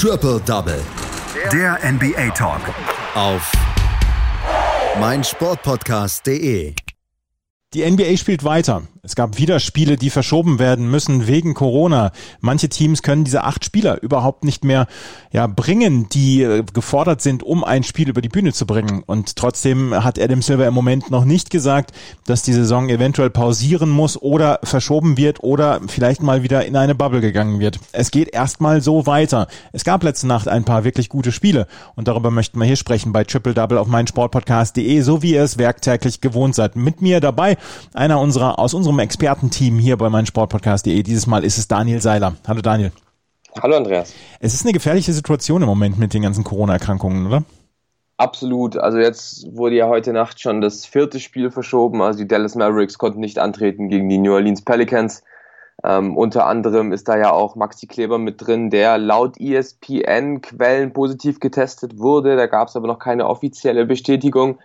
Triple Double. Der NBA Talk. Auf meinsportpodcast.de. Die NBA spielt weiter. Es gab wieder Spiele, die verschoben werden müssen wegen Corona. Manche Teams können diese acht Spieler überhaupt nicht mehr ja, bringen, die äh, gefordert sind, um ein Spiel über die Bühne zu bringen. Und trotzdem hat Adam Silver im Moment noch nicht gesagt, dass die Saison eventuell pausieren muss oder verschoben wird oder vielleicht mal wieder in eine Bubble gegangen wird. Es geht erstmal so weiter. Es gab letzte Nacht ein paar wirklich gute Spiele und darüber möchten wir hier sprechen bei Triple Double auf meinsportpodcast.de, so wie ihr es werktäglich gewohnt seid. Mit mir dabei einer unserer aus unserem Expertenteam hier bei meinsportpodcast.de. Dieses Mal ist es Daniel Seiler. Hallo Daniel. Hallo Andreas. Es ist eine gefährliche Situation im Moment mit den ganzen Corona-Erkrankungen, oder? Absolut. Also jetzt wurde ja heute Nacht schon das vierte Spiel verschoben. Also die Dallas Mavericks konnten nicht antreten gegen die New Orleans Pelicans. Ähm, unter anderem ist da ja auch Maxi Kleber mit drin, der laut ESPN-Quellen positiv getestet wurde. Da gab es aber noch keine offizielle Bestätigung.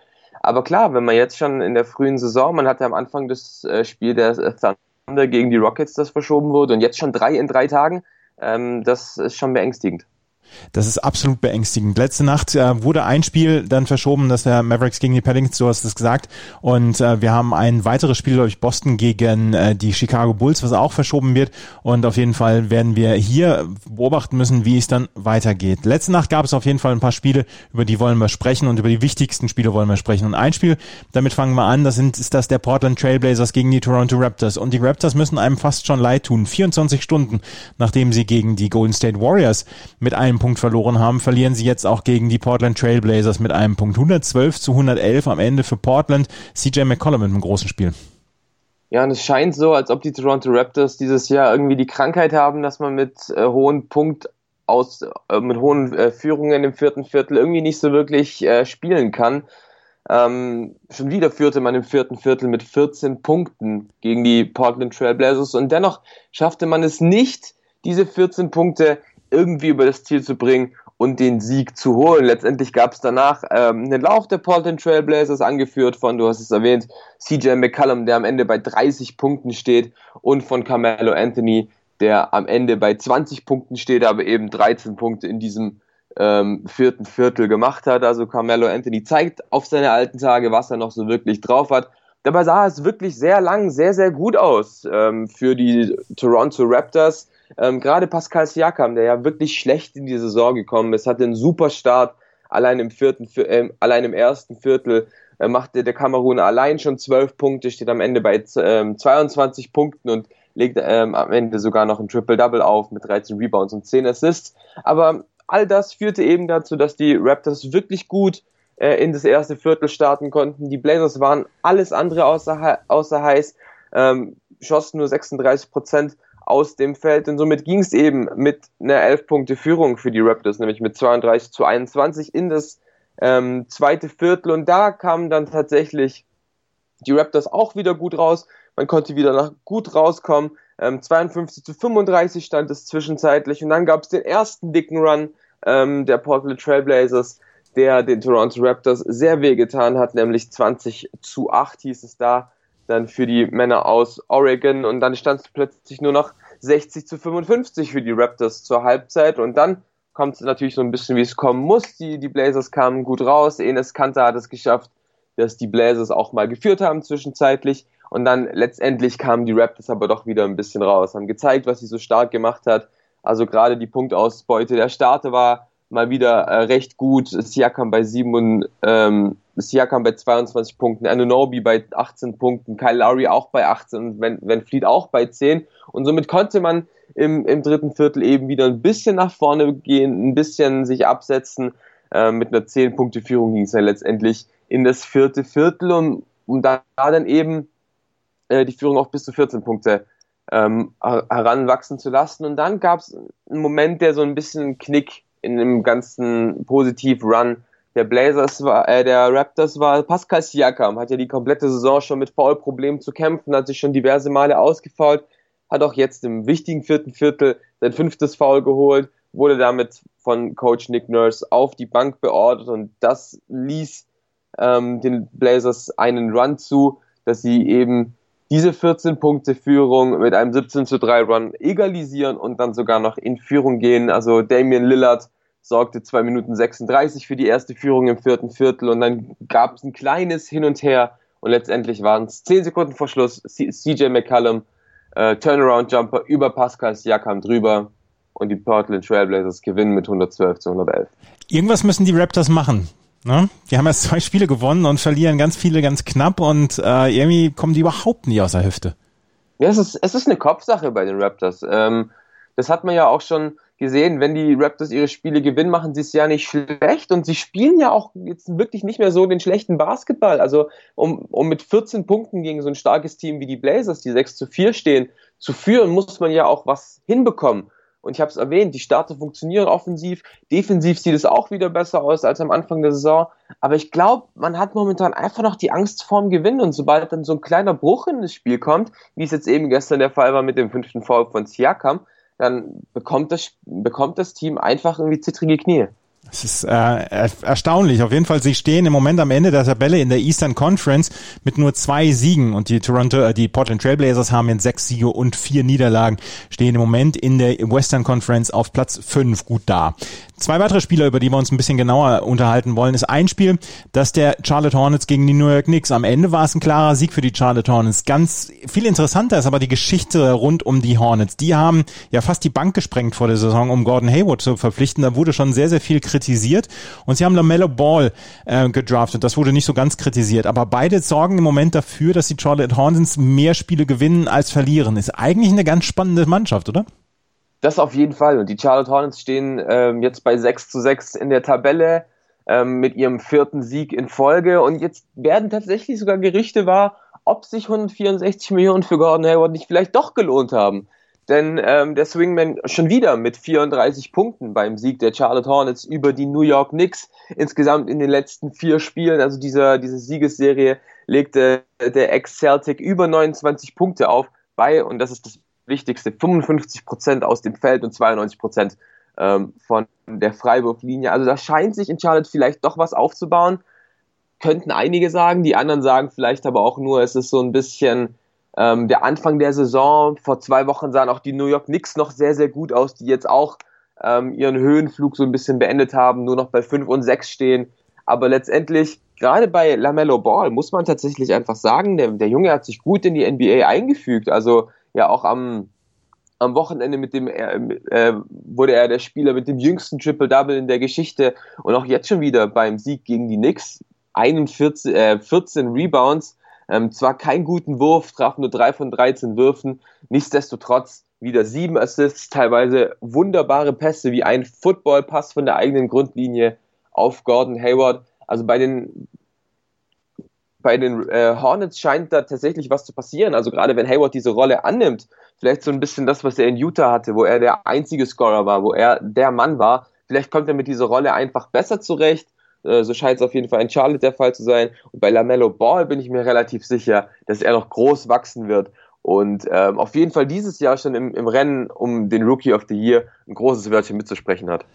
Aber klar, wenn man jetzt schon in der frühen Saison, man hatte am Anfang das äh, Spiel der Thunder gegen die Rockets, das verschoben wurde, und jetzt schon drei in drei Tagen, ähm, das ist schon beängstigend. Das ist absolut beängstigend. Letzte Nacht äh, wurde ein Spiel dann verschoben, das der Mavericks gegen die Paddingtons, du hast es gesagt. Und äh, wir haben ein weiteres Spiel, glaube ich, Boston gegen äh, die Chicago Bulls, was auch verschoben wird. Und auf jeden Fall werden wir hier beobachten müssen, wie es dann weitergeht. Letzte Nacht gab es auf jeden Fall ein paar Spiele, über die wollen wir sprechen und über die wichtigsten Spiele wollen wir sprechen. Und ein Spiel, damit fangen wir an, das sind, ist das der Portland Trailblazers gegen die Toronto Raptors. Und die Raptors müssen einem fast schon leid tun. 24 Stunden, nachdem sie gegen die Golden State Warriors mit einem Punkt verloren haben, verlieren sie jetzt auch gegen die Portland Trailblazers mit einem Punkt. 112 zu 111 am Ende für Portland. CJ McCollum mit einem großen Spiel. Ja, und es scheint so, als ob die Toronto Raptors dieses Jahr irgendwie die Krankheit haben, dass man mit äh, hohen Punkt aus, äh, mit hohen äh, Führungen im vierten Viertel irgendwie nicht so wirklich äh, spielen kann. Ähm, schon wieder führte man im vierten Viertel mit 14 Punkten gegen die Portland Trailblazers und dennoch schaffte man es nicht, diese 14 Punkte irgendwie über das Ziel zu bringen und den Sieg zu holen. Letztendlich gab es danach ähm, einen Lauf der Portland Trailblazers, angeführt von, du hast es erwähnt, CJ McCallum, der am Ende bei 30 Punkten steht und von Carmelo Anthony, der am Ende bei 20 Punkten steht, aber eben 13 Punkte in diesem ähm, vierten Viertel gemacht hat. Also Carmelo Anthony zeigt auf seine alten Tage, was er noch so wirklich drauf hat. Dabei sah es wirklich sehr lang, sehr, sehr gut aus ähm, für die Toronto Raptors. Ähm, Gerade Pascal Siakam, der ja wirklich schlecht in die Saison gekommen ist, hatte einen super Start. Allein im vierten, äh, allein im ersten Viertel äh, machte der Kamerun allein schon zwölf Punkte, steht am Ende bei äh, 22 Punkten und legt ähm, am Ende sogar noch ein Triple-Double auf mit 13 Rebounds und 10 Assists. Aber all das führte eben dazu, dass die Raptors wirklich gut äh, in das erste Viertel starten konnten. Die Blazers waren alles andere außer, außer heiß, ähm, schossen nur 36 Prozent aus dem Feld. Und somit ging es eben mit einer 11-Punkte-Führung für die Raptors, nämlich mit 32 zu 21 in das ähm, zweite Viertel. Und da kamen dann tatsächlich die Raptors auch wieder gut raus. Man konnte wieder nach gut rauskommen. Ähm, 52 zu 35 stand es zwischenzeitlich. Und dann gab es den ersten dicken Run ähm, der Portland Trailblazers, der den Toronto Raptors sehr wehgetan hat, nämlich 20 zu 8 hieß es da dann für die Männer aus Oregon und dann stand es plötzlich nur noch 60 zu 55 für die Raptors zur Halbzeit und dann kommt es natürlich so ein bisschen, wie es kommen muss. Die, die Blazers kamen gut raus. Enes Kanter hat es geschafft, dass die Blazers auch mal geführt haben zwischenzeitlich und dann letztendlich kamen die Raptors aber doch wieder ein bisschen raus, haben gezeigt, was sie so stark gemacht hat. Also gerade die Punktausbeute der Starter war mal wieder äh, recht gut. Siakam bei sieben und ähm, Siakam bei 22 Punkten, Anunobi bei 18 Punkten, Kyle Lowry auch bei 18 und Van, Van Fleet auch bei 10. Und somit konnte man im, im dritten Viertel eben wieder ein bisschen nach vorne gehen, ein bisschen sich absetzen. Äh, mit einer 10-Punkte-Führung ging es dann letztendlich in das vierte Viertel, um, um da, dann eben äh, die Führung auf bis zu 14 Punkte ähm, heranwachsen zu lassen. Und dann gab es einen Moment, der so ein bisschen Knick in dem ganzen Positiv-Run der Blazers war, äh, der Raptors war Pascal Siakam, hat ja die komplette Saison schon mit Foul-Problemen zu kämpfen, hat sich schon diverse Male ausgefault, hat auch jetzt im wichtigen vierten Viertel sein fünftes Foul geholt, wurde damit von Coach Nick Nurse auf die Bank beordert und das ließ ähm, den Blazers einen Run zu, dass sie eben diese 14 Punkte Führung mit einem 17 zu 3 Run egalisieren und dann sogar noch in Führung gehen. Also Damian Lillard sorgte 2 Minuten 36 für die erste Führung im vierten Viertel und dann gab es ein kleines Hin und Her und letztendlich waren es 10 Sekunden vor Schluss CJ McCallum, äh, Turnaround Jumper über Pascal Siakam drüber und die Portland Trailblazers gewinnen mit 112 zu 111. Irgendwas müssen die Raptors machen. Ne? Die haben erst zwei Spiele gewonnen und verlieren ganz viele ganz knapp und äh, irgendwie kommen die überhaupt nie aus der Hüfte. Ja, es ist, es ist eine Kopfsache bei den Raptors. Ähm, das hat man ja auch schon gesehen, wenn die Raptors ihre Spiele gewinnen, machen sie es ja nicht schlecht und sie spielen ja auch jetzt wirklich nicht mehr so den schlechten Basketball. Also um, um mit 14 Punkten gegen so ein starkes Team wie die Blazers, die 6 zu 4 stehen, zu führen, muss man ja auch was hinbekommen. Und ich habe es erwähnt, die Starter funktionieren offensiv. Defensiv sieht es auch wieder besser aus als am Anfang der Saison. Aber ich glaube, man hat momentan einfach noch die Angst vorm Gewinn. Und sobald dann so ein kleiner Bruch in das Spiel kommt, wie es jetzt eben gestern der Fall war mit dem fünften Foul von Siakam, dann bekommt das, bekommt das Team einfach irgendwie zittrige Knie. Es ist äh, erstaunlich. Auf jeden Fall, sie stehen im Moment am Ende der Tabelle in der Eastern Conference mit nur zwei Siegen und die Toronto, äh, die Portland Trailblazers haben jetzt sechs Siege und vier Niederlagen, stehen im Moment in der Western Conference auf Platz fünf gut da. Zwei weitere Spieler, über die wir uns ein bisschen genauer unterhalten wollen, ist ein Spiel, das der Charlotte Hornets gegen die New York Knicks. Am Ende war es ein klarer Sieg für die Charlotte Hornets. Ganz viel interessanter ist aber die Geschichte rund um die Hornets. Die haben ja fast die Bank gesprengt vor der Saison, um Gordon Hayward zu verpflichten. Da wurde schon sehr, sehr viel kritisiert. Und sie haben LaMelo Ball äh, gedraftet. Das wurde nicht so ganz kritisiert. Aber beide sorgen im Moment dafür, dass die Charlotte Hornets mehr Spiele gewinnen als verlieren. Ist eigentlich eine ganz spannende Mannschaft, oder? Das auf jeden Fall. Und die Charlotte Hornets stehen ähm, jetzt bei 6 zu 6 in der Tabelle ähm, mit ihrem vierten Sieg in Folge. Und jetzt werden tatsächlich sogar Gerüchte wahr, ob sich 164 Millionen für Gordon Hayward nicht vielleicht doch gelohnt haben. Denn ähm, der Swingman schon wieder mit 34 Punkten beim Sieg der Charlotte Hornets über die New York Knicks. Insgesamt in den letzten vier Spielen, also dieser, diese Siegesserie, legte der Ex-Celtic über 29 Punkte auf bei, und das ist das Wichtigste, 55 Prozent aus dem Feld und 92 Prozent ähm, von der Freiwurflinie. Also da scheint sich in Charlotte vielleicht doch was aufzubauen. Könnten einige sagen, die anderen sagen vielleicht aber auch nur, es ist so ein bisschen ähm, der Anfang der Saison. Vor zwei Wochen sahen auch die New York Knicks noch sehr, sehr gut aus, die jetzt auch ähm, ihren Höhenflug so ein bisschen beendet haben, nur noch bei 5 und 6 stehen. Aber letztendlich, gerade bei LaMelo Ball, muss man tatsächlich einfach sagen, der, der Junge hat sich gut in die NBA eingefügt. Also ja auch am, am Wochenende mit dem äh, äh, wurde er der Spieler mit dem jüngsten Triple-Double in der Geschichte und auch jetzt schon wieder beim Sieg gegen die Knicks 41, äh, 14 Rebounds, ähm, zwar keinen guten Wurf, traf nur drei von 13 Würfen, nichtsdestotrotz wieder sieben Assists, teilweise wunderbare Pässe wie ein Football-Pass von der eigenen Grundlinie auf Gordon Hayward. Also bei den bei den äh, Hornets scheint da tatsächlich was zu passieren. Also gerade wenn Hayward diese Rolle annimmt, vielleicht so ein bisschen das, was er in Utah hatte, wo er der einzige Scorer war, wo er der Mann war. Vielleicht kommt er mit dieser Rolle einfach besser zurecht. Äh, so scheint es auf jeden Fall in Charlotte der Fall zu sein. Und bei LaMelo Ball bin ich mir relativ sicher, dass er noch groß wachsen wird und ähm, auf jeden Fall dieses Jahr schon im, im Rennen um den Rookie of the Year ein großes Wörtchen mitzusprechen hat.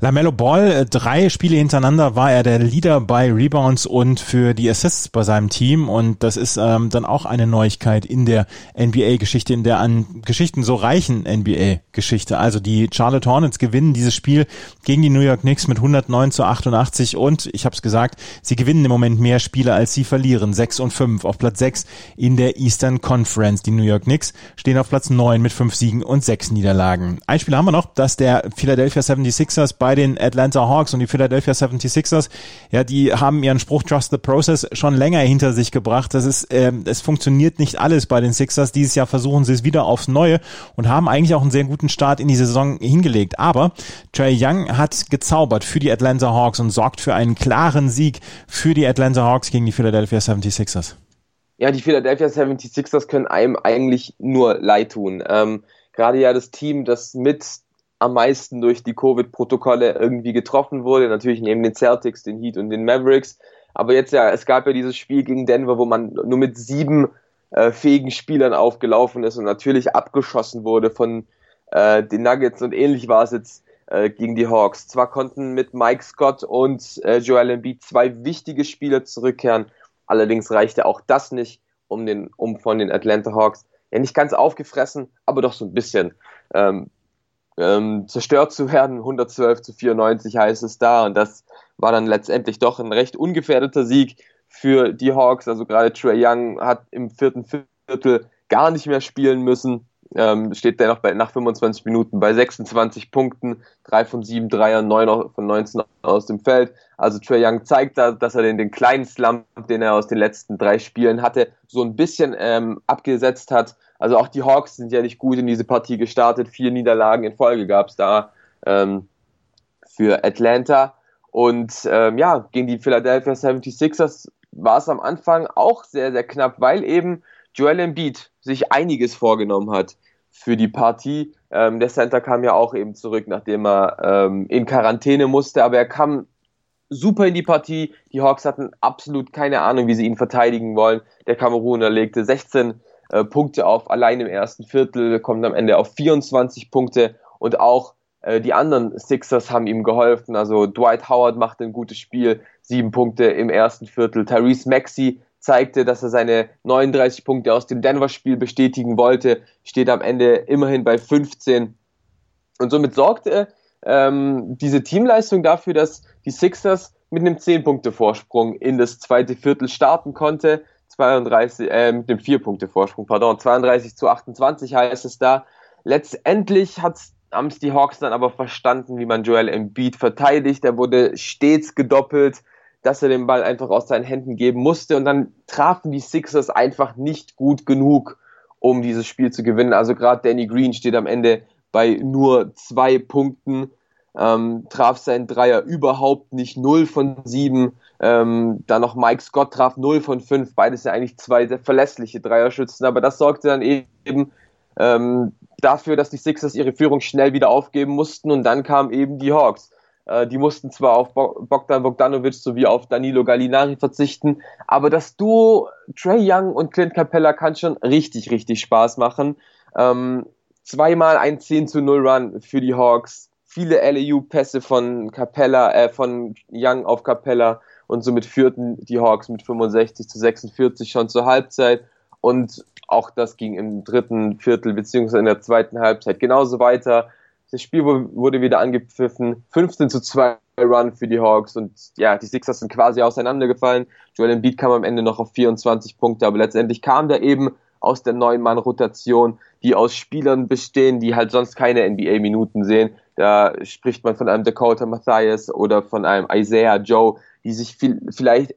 Lamello Ball, äh, drei Spiele hintereinander war er der Leader bei Rebounds und für die Assists bei seinem Team und das ist ähm, dann auch eine Neuigkeit in der NBA-Geschichte, in der an Geschichten so reichen NBA-Geschichte. Also die Charlotte Hornets gewinnen dieses Spiel gegen die New York Knicks mit 109 zu 88 und ich habe es gesagt, sie gewinnen im Moment mehr Spiele als sie verlieren, 6 und 5 auf Platz 6 in der Eastern Conference. Die New York Knicks stehen auf Platz 9 mit 5 Siegen und 6 Niederlagen. Ein Spiel haben wir noch, dass der Philadelphia 76ers bei den Atlanta Hawks und die Philadelphia 76ers, ja, die haben ihren Spruch Trust the Process schon länger hinter sich gebracht. Das ist, äh, es funktioniert nicht alles bei den Sixers. Dieses Jahr versuchen sie es wieder aufs Neue und haben eigentlich auch einen sehr guten Start in die Saison hingelegt. Aber Trey Young hat gezaubert für die Atlanta Hawks und sorgt für einen klaren Sieg für die Atlanta Hawks gegen die Philadelphia 76ers ja, die Philadelphia 76ers können einem eigentlich nur leid tun. Ähm, Gerade ja das Team, das mit am meisten durch die Covid-Protokolle irgendwie getroffen wurde, natürlich neben den Celtics, den Heat und den Mavericks. Aber jetzt ja, es gab ja dieses Spiel gegen Denver, wo man nur mit sieben äh, fähigen Spielern aufgelaufen ist und natürlich abgeschossen wurde von äh, den Nuggets und ähnlich war es jetzt äh, gegen die Hawks. Zwar konnten mit Mike Scott und äh, Joel Embiid zwei wichtige Spieler zurückkehren, Allerdings reichte auch das nicht, um, den, um von den Atlanta Hawks ja nicht ganz aufgefressen, aber doch so ein bisschen ähm, ähm, zerstört zu werden. 112 zu 94 heißt es da und das war dann letztendlich doch ein recht ungefährdeter Sieg für die Hawks. Also gerade Trey Young hat im vierten Viertel gar nicht mehr spielen müssen. Ähm, steht dennoch bei, nach 25 Minuten bei 26 Punkten, 3 von 7 Dreiern, 9 von 19 aus dem Feld. Also Trey Young zeigt da, dass er den, den kleinen Slump, den er aus den letzten drei Spielen hatte, so ein bisschen ähm, abgesetzt hat. Also auch die Hawks sind ja nicht gut in diese Partie gestartet. Vier Niederlagen in Folge gab es da ähm, für Atlanta. Und ähm, ja, gegen die Philadelphia 76ers war es am Anfang auch sehr, sehr knapp, weil eben Joel Embiid sich einiges vorgenommen hat für die Partie. Ähm, der Center kam ja auch eben zurück, nachdem er ähm, in Quarantäne musste, aber er kam super in die Partie. Die Hawks hatten absolut keine Ahnung, wie sie ihn verteidigen wollen. Der Kameruner legte 16 äh, Punkte auf, allein im ersten Viertel, kommt am Ende auf 24 Punkte und auch äh, die anderen Sixers haben ihm geholfen. Also Dwight Howard machte ein gutes Spiel, sieben Punkte im ersten Viertel. Tyrese Maxey zeigte, dass er seine 39 Punkte aus dem Denver-Spiel bestätigen wollte, steht am Ende immerhin bei 15. Und somit sorgte ähm, diese Teamleistung dafür, dass die Sixers mit einem 10-Punkte-Vorsprung in das zweite Viertel starten konnte. 32, äh, mit dem 4-Punkte-Vorsprung, pardon, 32 zu 28 heißt es da. Letztendlich haben es die Hawks dann aber verstanden, wie man Joel Embiid verteidigt. Er wurde stets gedoppelt, dass er den Ball einfach aus seinen Händen geben musste und dann trafen die Sixers einfach nicht gut genug, um dieses Spiel zu gewinnen. Also gerade Danny Green steht am Ende bei nur zwei Punkten, ähm, traf seinen Dreier überhaupt nicht, 0 von 7. Ähm, dann noch Mike Scott traf 0 von 5, beides ja eigentlich zwei sehr verlässliche Dreierschützen, aber das sorgte dann eben ähm, dafür, dass die Sixers ihre Führung schnell wieder aufgeben mussten und dann kamen eben die Hawks. Äh, die mussten zwar auf Bogdan Bogdanovic sowie auf Danilo Gallinari verzichten, aber das Duo Trey Young und Clint Capella kann schon richtig, richtig Spaß machen. Ähm, zweimal ein 10 zu 0 Run für die Hawks, viele LAU-Pässe von Capella, äh, von Young auf Capella und somit führten die Hawks mit 65 zu 46 schon zur Halbzeit und auch das ging im dritten Viertel beziehungsweise in der zweiten Halbzeit genauso weiter. Das Spiel wurde wieder angepfiffen. 15 zu 2 Run für die Hawks und ja, die Sixers sind quasi auseinandergefallen. Joel Embiid kam am Ende noch auf 24 Punkte, aber letztendlich kam der eben aus der neuen Mann-Rotation, die aus Spielern bestehen, die halt sonst keine NBA-Minuten sehen. Da spricht man von einem Dakota Mathias oder von einem Isaiah Joe, die sich viel, vielleicht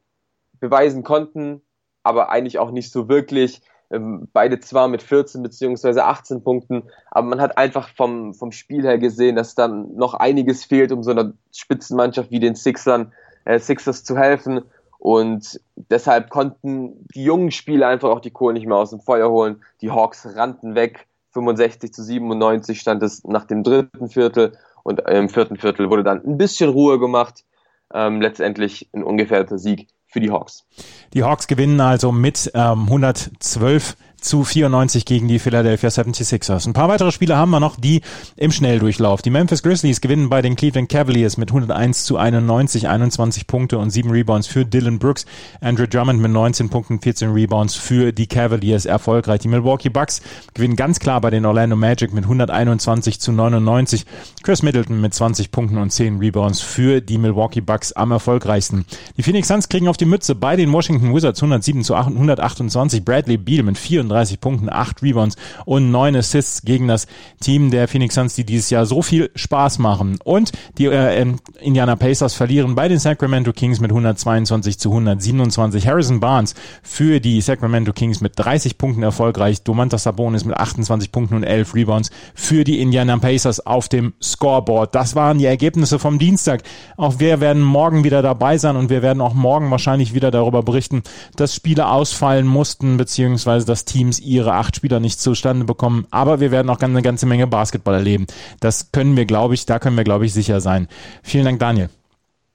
beweisen konnten, aber eigentlich auch nicht so wirklich. Ähm, beide zwar mit 14 beziehungsweise 18 Punkten, aber man hat einfach vom, vom Spiel her gesehen, dass dann noch einiges fehlt, um so einer Spitzenmannschaft wie den Sixern, äh, Sixers zu helfen. Und deshalb konnten die jungen Spieler einfach auch die Kohle nicht mehr aus dem Feuer holen. Die Hawks rannten weg. 65 zu 97 stand es nach dem dritten Viertel und im vierten Viertel wurde dann ein bisschen Ruhe gemacht. Ähm, letztendlich ein ungefährdeter Sieg für die Hawks. Die Hawks gewinnen also mit ähm, 112 zu 94 gegen die Philadelphia 76ers. Ein paar weitere Spiele haben wir noch, die im Schnelldurchlauf. Die Memphis Grizzlies gewinnen bei den Cleveland Cavaliers mit 101 zu 91, 21 Punkte und 7 Rebounds für Dylan Brooks. Andrew Drummond mit 19 Punkten, 14 Rebounds für die Cavaliers erfolgreich. Die Milwaukee Bucks gewinnen ganz klar bei den Orlando Magic mit 121 zu 99. Chris Middleton mit 20 Punkten und 10 Rebounds für die Milwaukee Bucks am erfolgreichsten. Die Phoenix Suns kriegen auf die Mütze bei den Washington Wizards 107 zu 128. Bradley Beal mit 34 38 Punkten, 8 Rebounds und 9 Assists gegen das Team der Phoenix Suns, die dieses Jahr so viel Spaß machen. Und die äh, Indiana Pacers verlieren bei den Sacramento Kings mit 122 zu 127. Harrison Barnes für die Sacramento Kings mit 30 Punkten erfolgreich. Domantas Sabonis mit 28 Punkten und 11 Rebounds für die Indiana Pacers auf dem Scoreboard. Das waren die Ergebnisse vom Dienstag. Auch wir werden morgen wieder dabei sein und wir werden auch morgen wahrscheinlich wieder darüber berichten, dass Spiele ausfallen mussten, beziehungsweise das Team Teams ihre acht Spieler nicht zustande bekommen. Aber wir werden auch eine ganze Menge Basketball erleben. Das können wir, glaube ich, da können wir, glaube ich, sicher sein. Vielen Dank, Daniel.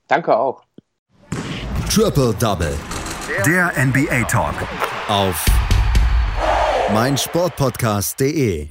Danke auch. Triple Double. Der NBA Talk. Auf meinsportpodcast.de.